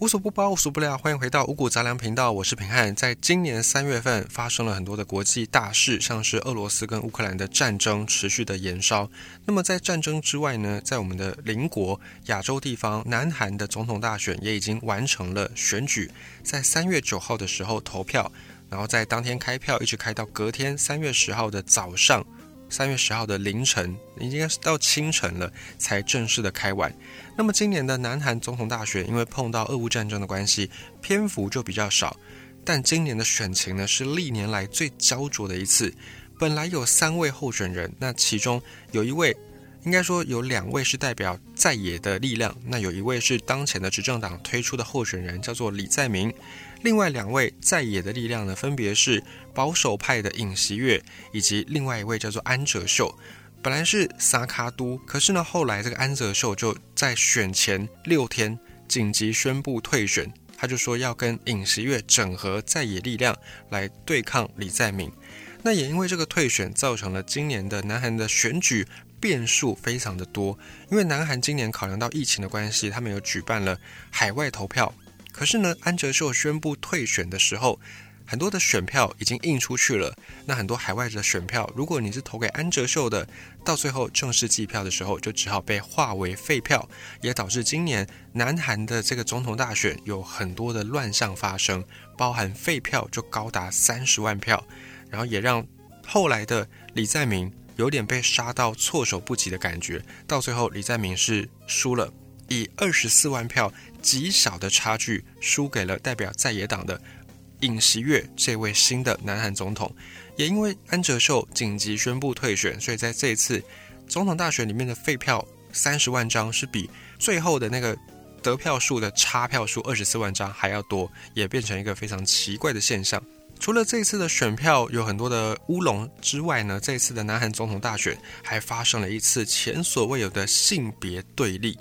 无所不包，无所不聊，欢迎回到五谷杂粮频道，我是平汉。在今年三月份，发生了很多的国际大事，像是俄罗斯跟乌克兰的战争持续的延烧。那么在战争之外呢，在我们的邻国亚洲地方，南韩的总统大选也已经完成了选举，在三月九号的时候投票，然后在当天开票，一直开到隔天三月十号的早上。三月十号的凌晨，已经是到清晨了，才正式的开完。那么今年的南韩总统大选，因为碰到俄乌战争的关系，篇幅就比较少。但今年的选情呢，是历年来最焦灼的一次。本来有三位候选人，那其中有一位。应该说有两位是代表在野的力量，那有一位是当前的执政党推出的候选人，叫做李在明。另外两位在野的力量呢，分别是保守派的尹锡悦，以及另外一位叫做安哲秀。本来是萨卡都，可是呢，后来这个安哲秀就在选前六天紧急宣布退选，他就说要跟尹锡悦整合在野力量来对抗李在明。那也因为这个退选，造成了今年的南韩的选举。变数非常的多，因为南韩今年考量到疫情的关系，他们有举办了海外投票。可是呢，安哲秀宣布退选的时候，很多的选票已经印出去了。那很多海外的选票，如果你是投给安哲秀的，到最后正式计票的时候，就只好被划为废票，也导致今年南韩的这个总统大选有很多的乱象发生，包含废票就高达三十万票，然后也让后来的李在明。有点被杀到措手不及的感觉，到最后李在明是输了，以二十四万票极小的差距输给了代表在野党的尹锡悦这位新的南韩总统。也因为安哲秀紧急宣布退选，所以在这一次总统大选里面的废票三十万张是比最后的那个得票数的差票数二十四万张还要多，也变成一个非常奇怪的现象。除了这次的选票有很多的乌龙之外呢，这次的南韩总统大选还发生了一次前所未有的性别对立。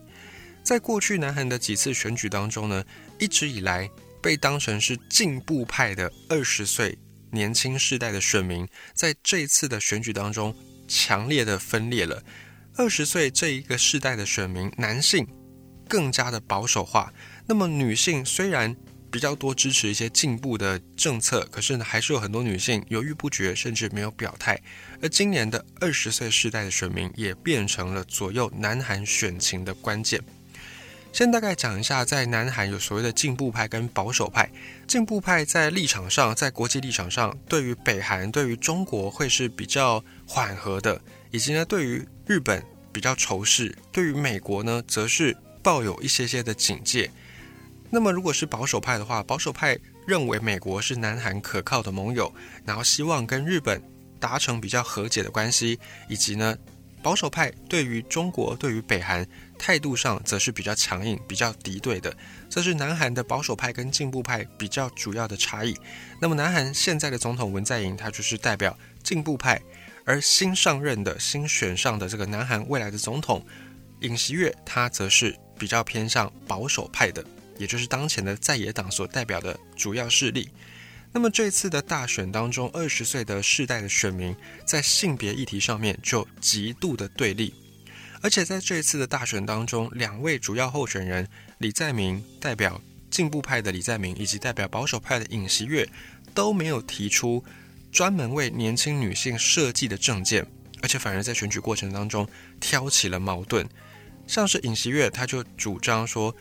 在过去南韩的几次选举当中呢，一直以来被当成是进步派的二十岁年轻世代的选民，在这次的选举当中强烈的分裂了。二十岁这一个世代的选民，男性更加的保守化，那么女性虽然。比较多支持一些进步的政策，可是呢，还是有很多女性犹豫不决，甚至没有表态。而今年的二十岁世代的选民也变成了左右南韩选情的关键。先大概讲一下，在南韩有所谓的进步派跟保守派。进步派在立场上，在国际立场上，对于北韩、对于中国会是比较缓和的，以及呢，对于日本比较仇视，对于美国呢，则是抱有一些些的警戒。那么，如果是保守派的话，保守派认为美国是南韩可靠的盟友，然后希望跟日本达成比较和解的关系，以及呢，保守派对于中国、对于北韩态度上则是比较强硬、比较敌对的。这是南韩的保守派跟进步派比较主要的差异。那么，南韩现在的总统文在寅，他就是代表进步派，而新上任的新选上的这个南韩未来的总统尹锡悦，他则是比较偏向保守派的。也就是当前的在野党所代表的主要势力。那么这次的大选当中，二十岁的世代的选民在性别议题上面就极度的对立。而且在这一次的大选当中，两位主要候选人李在明代表进步派的李在明，以及代表保守派的尹锡悦，都没有提出专门为年轻女性设计的政见，而且反而在选举过程当中挑起了矛盾。像是尹锡悦，他就主张说。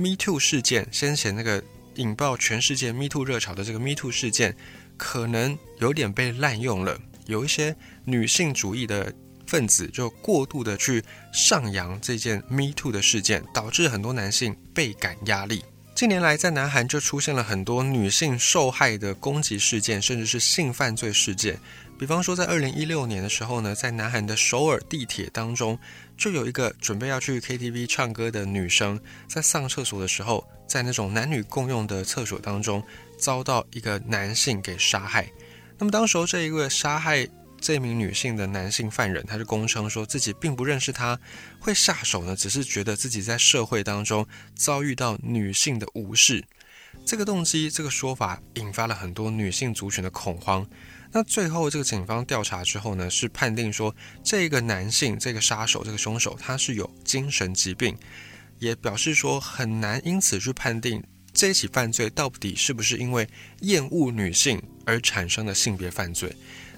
Me Too 事件，先前那个引爆全世界 Me Too 热潮的这个 Me Too 事件，可能有点被滥用了。有一些女性主义的分子就过度的去上扬这件 Me Too 的事件，导致很多男性倍感压力。近年来，在南韩就出现了很多女性受害的攻击事件，甚至是性犯罪事件。比方说，在二零一六年的时候呢，在南韩的首尔地铁当中，就有一个准备要去 KTV 唱歌的女生，在上厕所的时候，在那种男女共用的厕所当中，遭到一个男性给杀害。那么，当时候这一个杀害这名女性的男性犯人，他就供称说自己并不认识她，会下手呢，只是觉得自己在社会当中遭遇到女性的无视。这个动机，这个说法引发了很多女性族群的恐慌。那最后，这个警方调查之后呢，是判定说这个男性、这个杀手、这个凶手他是有精神疾病。也表示说很难因此去判定这一起犯罪到底是不是因为厌恶女性而产生的性别犯罪。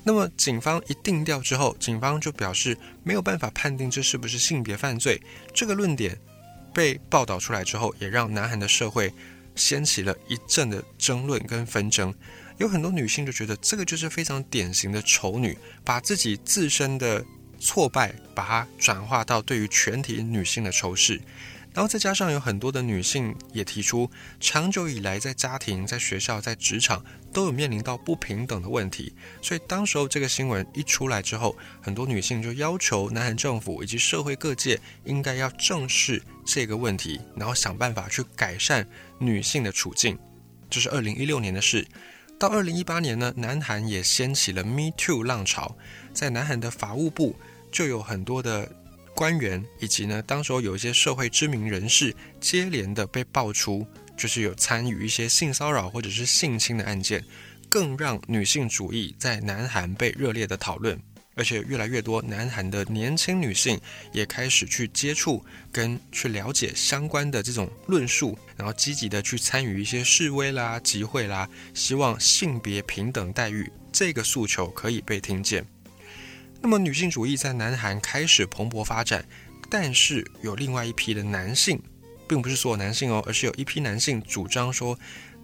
那么警方一定调之后，警方就表示没有办法判定这是不是性别犯罪。这个论点被报道出来之后，也让南韩的社会掀起了一阵的争论跟纷争。有很多女性就觉得这个就是非常典型的丑女，把自己自身的挫败，把它转化到对于全体女性的仇视。然后再加上有很多的女性也提出，长久以来在家庭、在学校、在职场都有面临到不平等的问题。所以当时候这个新闻一出来之后，很多女性就要求南韩政府以及社会各界应该要正视这个问题，然后想办法去改善女性的处境。这是二零一六年的事。到二零一八年呢，南韩也掀起了 Me Too 浪潮，在南韩的法务部就有很多的官员，以及呢，当时候有一些社会知名人士接连的被爆出，就是有参与一些性骚扰或者是性侵的案件，更让女性主义在南韩被热烈的讨论。而且越来越多南韩的年轻女性也开始去接触跟去了解相关的这种论述，然后积极的去参与一些示威啦、集会啦，希望性别平等待遇这个诉求可以被听见。那么女性主义在南韩开始蓬勃发展，但是有另外一批的男性，并不是所有男性哦，而是有一批男性主张说，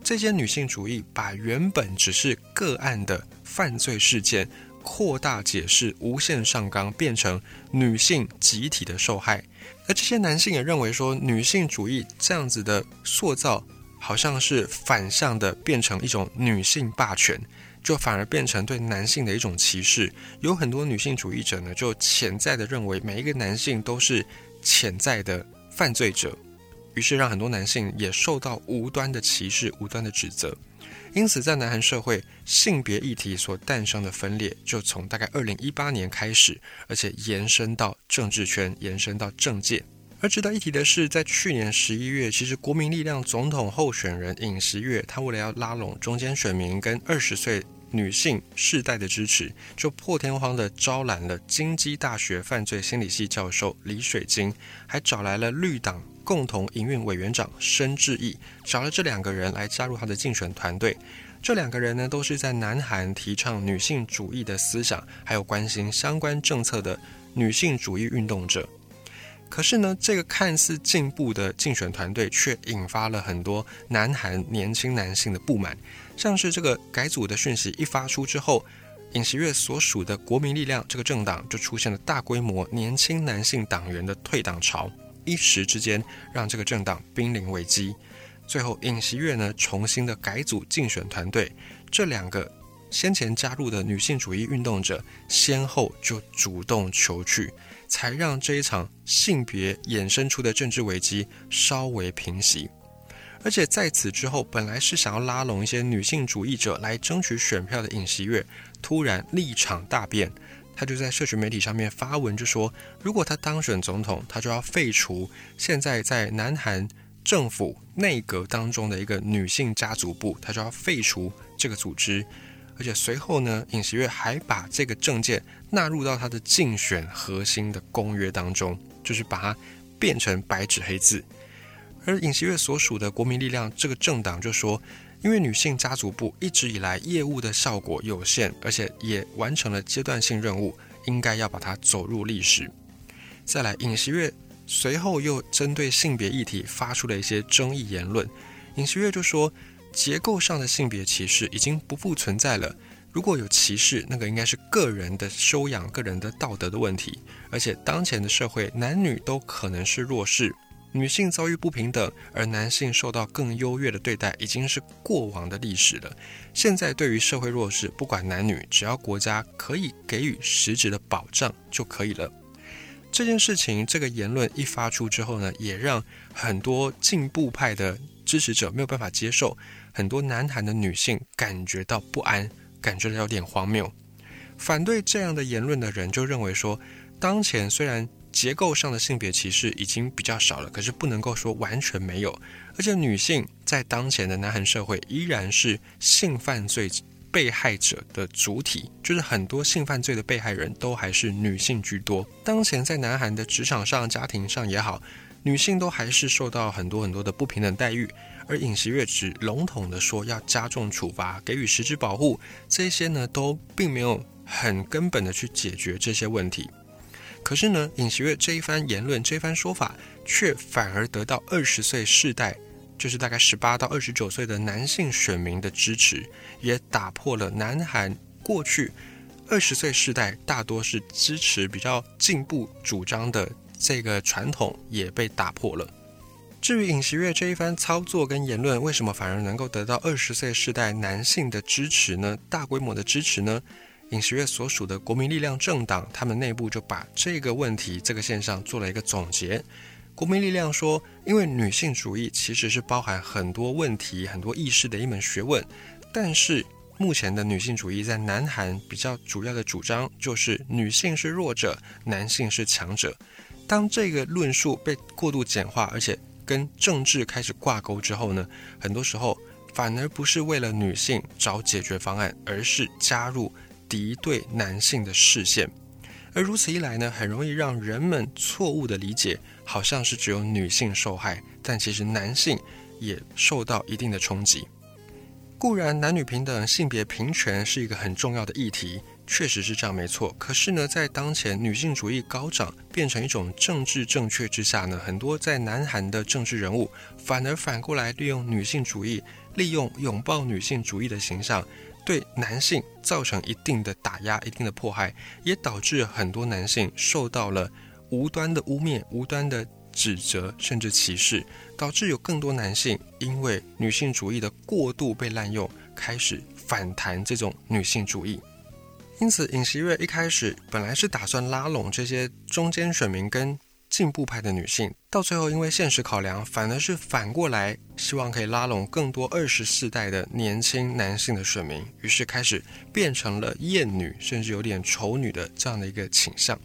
这些女性主义把原本只是个案的犯罪事件。扩大解释，无限上纲，变成女性集体的受害。而这些男性也认为说，女性主义这样子的塑造，好像是反向的，变成一种女性霸权，就反而变成对男性的一种歧视。有很多女性主义者呢，就潜在的认为每一个男性都是潜在的犯罪者，于是让很多男性也受到无端的歧视、无端的指责。因此，在南韩社会，性别议题所诞生的分裂，就从大概二零一八年开始，而且延伸到政治圈，延伸到政界。而值得一提的是，在去年十一月，其实国民力量总统候选人尹锡悦，他为了要拉拢中间选民跟二十岁女性世代的支持，就破天荒的招揽了京畿大学犯罪心理系教授李水晶，还找来了绿党。共同营运委员长申智义找了这两个人来加入他的竞选团队。这两个人呢，都是在南韩提倡女性主义的思想，还有关心相关政策的女性主义运动者。可是呢，这个看似进步的竞选团队，却引发了很多南韩年轻男性的不满。像是这个改组的讯息一发出之后，尹锡悦所属的国民力量这个政党就出现了大规模年轻男性党员的退党潮。一时之间，让这个政党濒临危机。最后，尹锡悦呢重新的改组竞选团队，这两个先前加入的女性主义运动者，先后就主动求去，才让这一场性别衍生出的政治危机稍微平息。而且在此之后，本来是想要拉拢一些女性主义者来争取选票的尹锡悦，突然立场大变。他就在社群媒体上面发文，就说如果他当选总统，他就要废除现在在南韩政府内阁当中的一个女性家族部，他就要废除这个组织。而且随后呢，尹锡悦还把这个政见纳入到他的竞选核心的公约当中，就是把它变成白纸黑字。而尹锡悦所属的国民力量这个政党就说。因为女性家族部一直以来业务的效果有限，而且也完成了阶段性任务，应该要把它走入历史。再来，尹锡悦随后又针对性别议题发出了一些争议言论。尹锡悦就说，结构上的性别歧视已经不复存在了，如果有歧视，那个应该是个人的修养、个人的道德的问题，而且当前的社会男女都可能是弱势。女性遭遇不平等，而男性受到更优越的对待，已经是过往的历史了。现在对于社会弱势，不管男女，只要国家可以给予实质的保障就可以了。这件事情，这个言论一发出之后呢，也让很多进步派的支持者没有办法接受，很多南韩的女性感觉到不安，感觉到有点荒谬。反对这样的言论的人就认为说，当前虽然。结构上的性别歧视已经比较少了，可是不能够说完全没有。而且女性在当前的南韩社会依然是性犯罪被害者的主体，就是很多性犯罪的被害人都还是女性居多。当前在南韩的职场上、家庭上也好，女性都还是受到很多很多的不平等待遇。而尹锡悦只笼统的说要加重处罚，给予实质保护，这些呢都并没有很根本的去解决这些问题。可是呢，尹锡悦这一番言论、这一番说法，却反而得到二十岁世代，就是大概十八到二十九岁的男性选民的支持，也打破了南韩过去二十岁世代大多是支持比较进步主张的这个传统，也被打破了。至于尹锡悦这一番操作跟言论，为什么反而能够得到二十岁世代男性的支持呢？大规模的支持呢？尹锡悦所属的国民力量政党，他们内部就把这个问题、这个现象做了一个总结。国民力量说，因为女性主义其实是包含很多问题、很多意识的一门学问，但是目前的女性主义在南韩比较主要的主张就是女性是弱者，男性是强者。当这个论述被过度简化，而且跟政治开始挂钩之后呢，很多时候反而不是为了女性找解决方案，而是加入敌对男性的视线，而如此一来呢，很容易让人们错误的理解，好像是只有女性受害，但其实男性也受到一定的冲击。固然男女平等、性别平权是一个很重要的议题。确实是这样，没错。可是呢，在当前女性主义高涨，变成一种政治正确之下呢，很多在南韩的政治人物反而反过来利用女性主义，利用拥抱女性主义的形象，对男性造成一定的打压、一定的迫害，也导致很多男性受到了无端的污蔑、无端的指责，甚至歧视，导致有更多男性因为女性主义的过度被滥用，开始反弹这种女性主义。因此，尹锡悦一开始本来是打算拉拢这些中间选民跟进步派的女性，到最后因为现实考量，反而是反过来希望可以拉拢更多二十世代的年轻男性的选民，于是开始变成了厌女，甚至有点丑女的这样的一个倾向。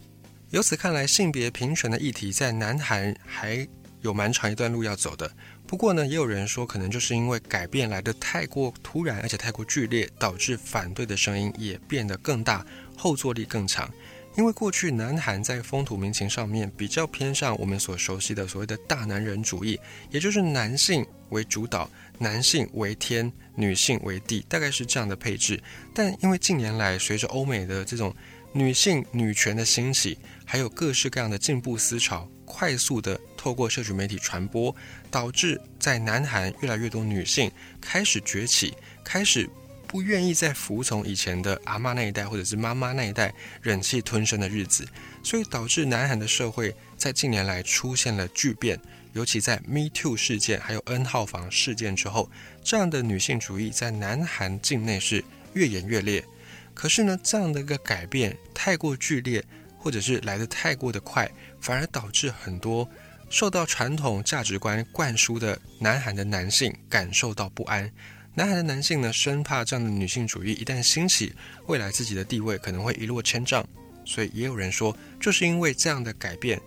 由此看来，性别平权的议题在南韩还有蛮长一段路要走的。不过呢，也有人说，可能就是因为改变来的太过突然，而且太过剧烈，导致反对的声音也变得更大，后坐力更强。因为过去南韩在风土民情上面比较偏向我们所熟悉的所谓的大男人主义，也就是男性为主导，男性为天，女性为地，大概是这样的配置。但因为近年来随着欧美的这种女性女权的兴起，还有各式各样的进步思潮。快速的透过社群媒体传播，导致在南韩越来越多女性开始崛起，开始不愿意再服从以前的阿妈那一代或者是妈妈那一代忍气吞声的日子，所以导致南韩的社会在近年来出现了巨变，尤其在 Me Too 事件还有 N 号房事件之后，这样的女性主义在南韩境内是越演越烈。可是呢，这样的一个改变太过剧烈。或者是来得太过的快，反而导致很多受到传统价值观灌输的南韩的男性感受到不安。男孩的男性呢，生怕这样的女性主义一旦兴起，未来自己的地位可能会一落千丈。所以也有人说，就是因为这样的改变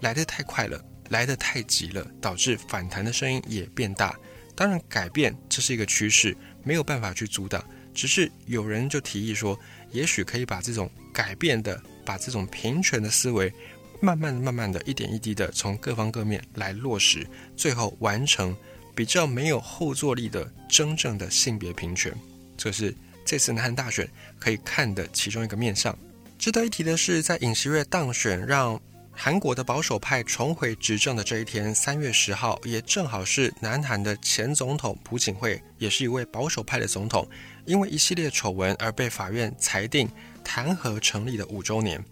来得太快了，来得太急了，导致反弹的声音也变大。当然，改变这是一个趋势，没有办法去阻挡。只是有人就提议说，也许可以把这种改变的。把这种平权的思维，慢慢、慢慢的一点一滴的从各方各面来落实，最后完成比较没有后坐力的真正的性别平权。这是这次南韩大选可以看的其中一个面向。值得一提的是，在尹锡悦当选，让韩国的保守派重回执政的这一天，三月十号，也正好是南韩的前总统朴槿惠，也是一位保守派的总统，因为一系列丑闻而被法院裁定。弹劾成立的五周年，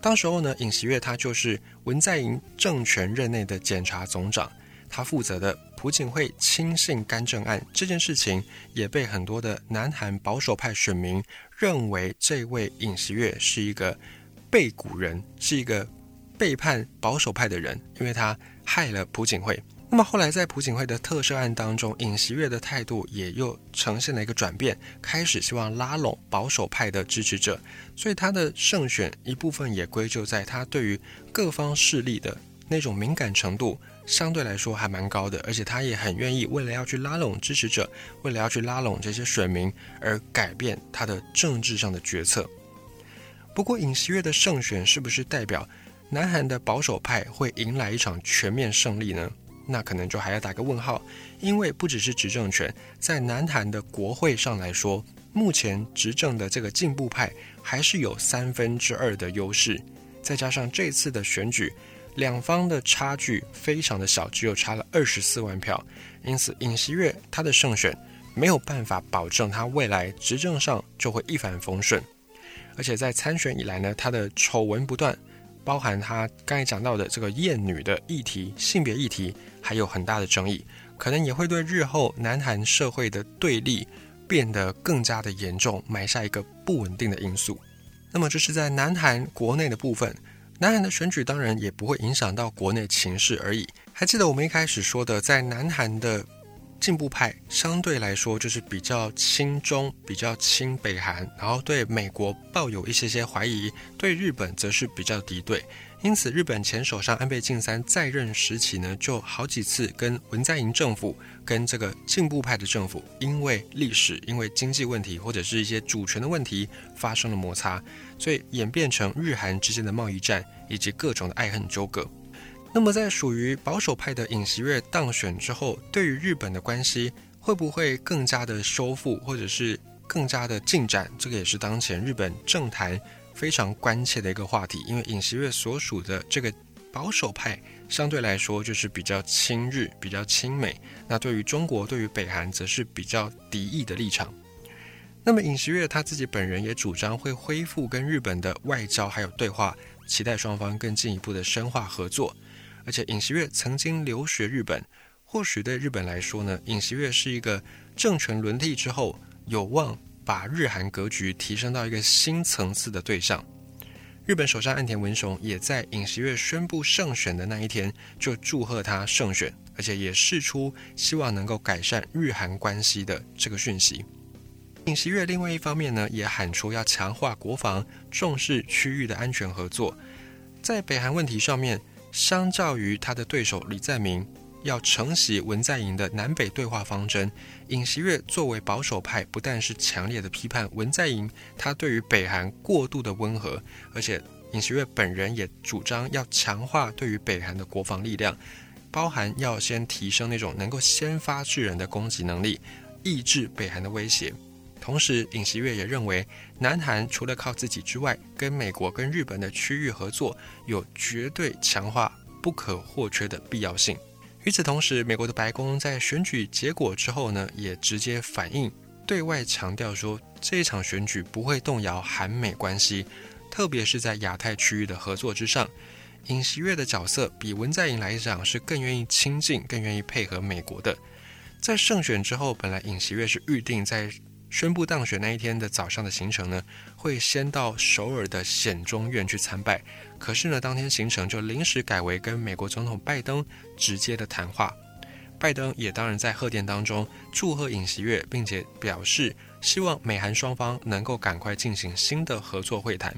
当时候呢，尹锡悦他就是文在寅政权任内的检察总长，他负责的朴槿惠亲信干政案这件事情，也被很多的南韩保守派选民认为这位尹锡悦是一个背古人，是一个背叛保守派的人，因为他害了朴槿惠。那么后来，在朴槿惠的特赦案当中，尹锡悦的态度也又呈现了一个转变，开始希望拉拢保守派的支持者，所以他的胜选一部分也归咎在他对于各方势力的那种敏感程度相对来说还蛮高的，而且他也很愿意为了要去拉拢支持者，为了要去拉拢这些选民而改变他的政治上的决策。不过，尹锡悦的胜选是不是代表南韩的保守派会迎来一场全面胜利呢？那可能就还要打个问号，因为不只是执政权，在南韩的国会上来说，目前执政的这个进步派还是有三分之二的优势，再加上这次的选举，两方的差距非常的小，只有差了二十四万票，因此尹锡悦他的胜选没有办法保证他未来执政上就会一帆风顺，而且在参选以来呢，他的丑闻不断。包含他刚才讲到的这个厌女的议题、性别议题，还有很大的争议，可能也会对日后南韩社会的对立变得更加的严重，埋下一个不稳定的因素。那么这是在南韩国内的部分，南韩的选举当然也不会影响到国内情势而已。还记得我们一开始说的，在南韩的。进步派相对来说就是比较亲中，比较亲北韩，然后对美国抱有一些些怀疑，对日本则是比较敌对。因此，日本前首相安倍晋三在任时期呢，就好几次跟文在寅政府、跟这个进步派的政府，因为历史、因为经济问题或者是一些主权的问题发生了摩擦，所以演变成日韩之间的贸易战以及各种的爱恨纠葛。那么，在属于保守派的尹锡悦当选之后，对于日本的关系会不会更加的修复，或者是更加的进展？这个也是当前日本政坛非常关切的一个话题。因为尹锡悦所属的这个保守派相对来说就是比较亲日、比较亲美，那对于中国、对于北韩则是比较敌意的立场。那么，尹锡悦他自己本人也主张会恢复跟日本的外交还有对话，期待双方更进一步的深化合作。而且尹锡悦曾经留学日本，或许对日本来说呢，尹锡悦是一个政权轮替之后有望把日韩格局提升到一个新层次的对象。日本首相岸田文雄也在尹锡悦宣布胜选的那一天就祝贺他胜选，而且也释出希望能够改善日韩关系的这个讯息。尹锡悦另外一方面呢，也喊出要强化国防，重视区域的安全合作，在北韩问题上面。相较于他的对手李在明要承袭文在寅的南北对话方针，尹锡悦作为保守派，不但是强烈的批判文在寅他对于北韩过度的温和，而且尹锡悦本人也主张要强化对于北韩的国防力量，包含要先提升那种能够先发制人的攻击能力，抑制北韩的威胁。同时，尹锡悦也认为，南韩除了靠自己之外，跟美国、跟日本的区域合作有绝对强化、不可或缺的必要性。与此同时，美国的白宫在选举结果之后呢，也直接反映，对外强调说，这一场选举不会动摇韩美关系，特别是在亚太区域的合作之上。尹锡悦的角色比文在寅来讲是更愿意亲近、更愿意配合美国的。在胜选之后，本来尹锡悦是预定在宣布当选那一天的早上的行程呢，会先到首尔的显忠院去参拜。可是呢，当天行程就临时改为跟美国总统拜登直接的谈话。拜登也当然在贺电当中祝贺尹锡悦，并且表示希望美韩双方能够赶快进行新的合作会谈。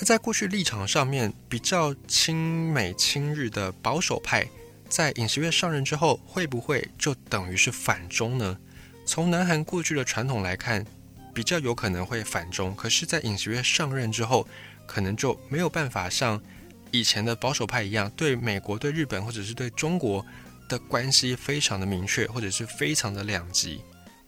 而在过去立场上面比较亲美亲日的保守派，在尹锡悦上任之后，会不会就等于是反中呢？从南韩过去的传统来看，比较有可能会反中。可是，在尹锡悦上任之后，可能就没有办法像以前的保守派一样，对美国、对日本或者是对中国的关系非常的明确，或者是非常的两极。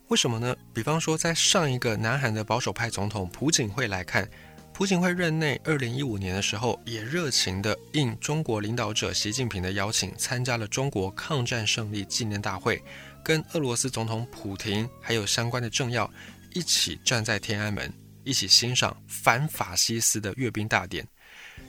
为什么呢？比方说，在上一个南韩的保守派总统朴槿惠来看，朴槿惠任内二零一五年的时候，也热情的应中国领导者习近平的邀请，参加了中国抗战胜利纪念大会。跟俄罗斯总统普廷还有相关的政要一起站在天安门，一起欣赏反法西斯的阅兵大典。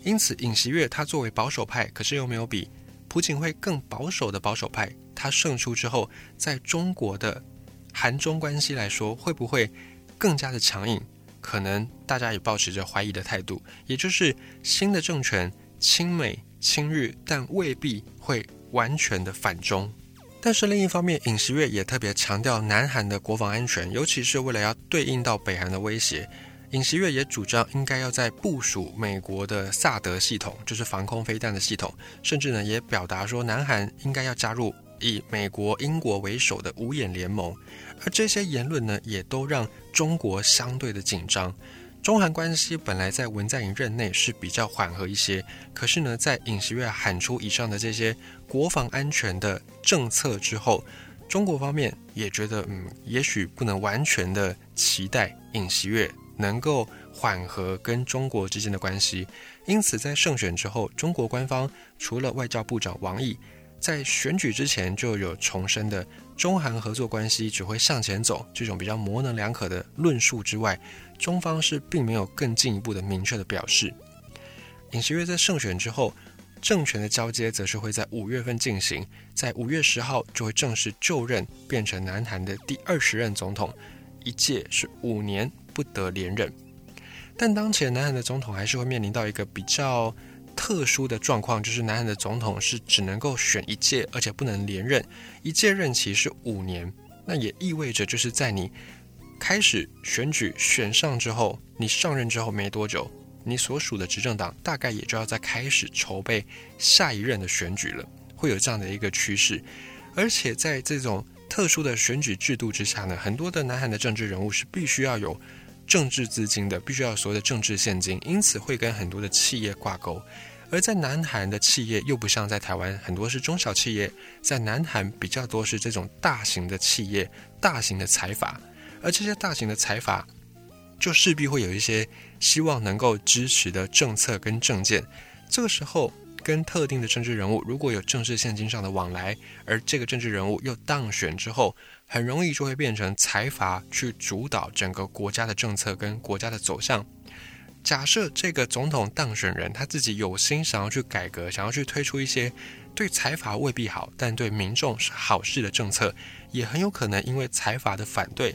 因此，尹锡悦他作为保守派，可是又没有比朴槿惠更保守的保守派，他胜出之后，在中国的韩中关系来说，会不会更加的强硬？可能大家也保持着怀疑的态度。也就是新的政权亲美亲日，但未必会完全的反中。但是另一方面，尹锡悦也特别强调南韩的国防安全，尤其是为了要对应到北韩的威胁，尹锡悦也主张应该要在部署美国的萨德系统，就是防空飞弹的系统，甚至呢也表达说南韩应该要加入以美国、英国为首的五眼联盟。而这些言论呢，也都让中国相对的紧张。中韩关系本来在文在寅任内是比较缓和一些，可是呢，在尹锡悦喊出以上的这些国防安全的政策之后，中国方面也觉得，嗯，也许不能完全的期待尹锡悦能够缓和跟中国之间的关系，因此在胜选之后，中国官方除了外交部长王毅在选举之前就有重申的中韩合作关系只会向前走这种比较模棱两可的论述之外，中方是并没有更进一步的明确的表示。尹锡悦在胜选之后。政权的交接则是会在五月份进行，在五月十号就会正式就任，变成南韩的第二十任总统，一届是五年不得连任。但当前南韩的总统还是会面临到一个比较特殊的状况，就是南韩的总统是只能够选一届，而且不能连任，一届任期是五年。那也意味着就是在你开始选举选上之后，你上任之后没多久。你所属的执政党大概也就要在开始筹备下一任的选举了，会有这样的一个趋势。而且在这种特殊的选举制度之下呢，很多的南韩的政治人物是必须要有政治资金的，必须要所谓的政治现金，因此会跟很多的企业挂钩。而在南韩的企业又不像在台湾，很多是中小企业，在南韩比较多是这种大型的企业、大型的财阀，而这些大型的财阀。就势必会有一些希望能够支持的政策跟政见，这个时候跟特定的政治人物如果有政治现金上的往来，而这个政治人物又当选之后，很容易就会变成财阀去主导整个国家的政策跟国家的走向。假设这个总统当选人他自己有心想要去改革，想要去推出一些对财阀未必好，但对民众是好事的政策，也很有可能因为财阀的反对，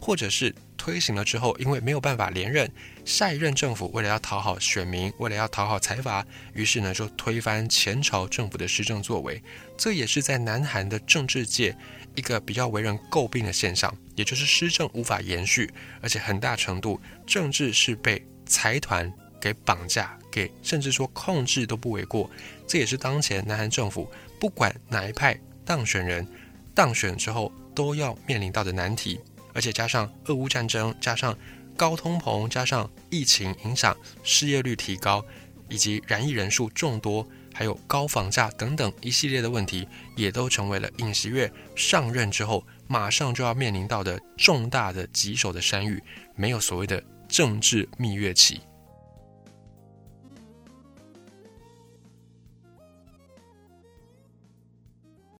或者是。推行了之后，因为没有办法连任，下一任政府为了要讨好选民，为了要讨好财阀，于是呢就推翻前朝政府的施政作为。这也是在南韩的政治界一个比较为人诟病的现象，也就是施政无法延续，而且很大程度政治是被财团给绑架，给甚至说控制都不为过。这也是当前南韩政府不管哪一派当选人当选之后都要面临到的难题。而且加上俄乌战争，加上高通膨，加上疫情影响，失业率提高，以及染疫人数众多，还有高房价等等一系列的问题，也都成为了尹锡悦上任之后马上就要面临到的重大的棘手的山芋。没有所谓的政治蜜月期，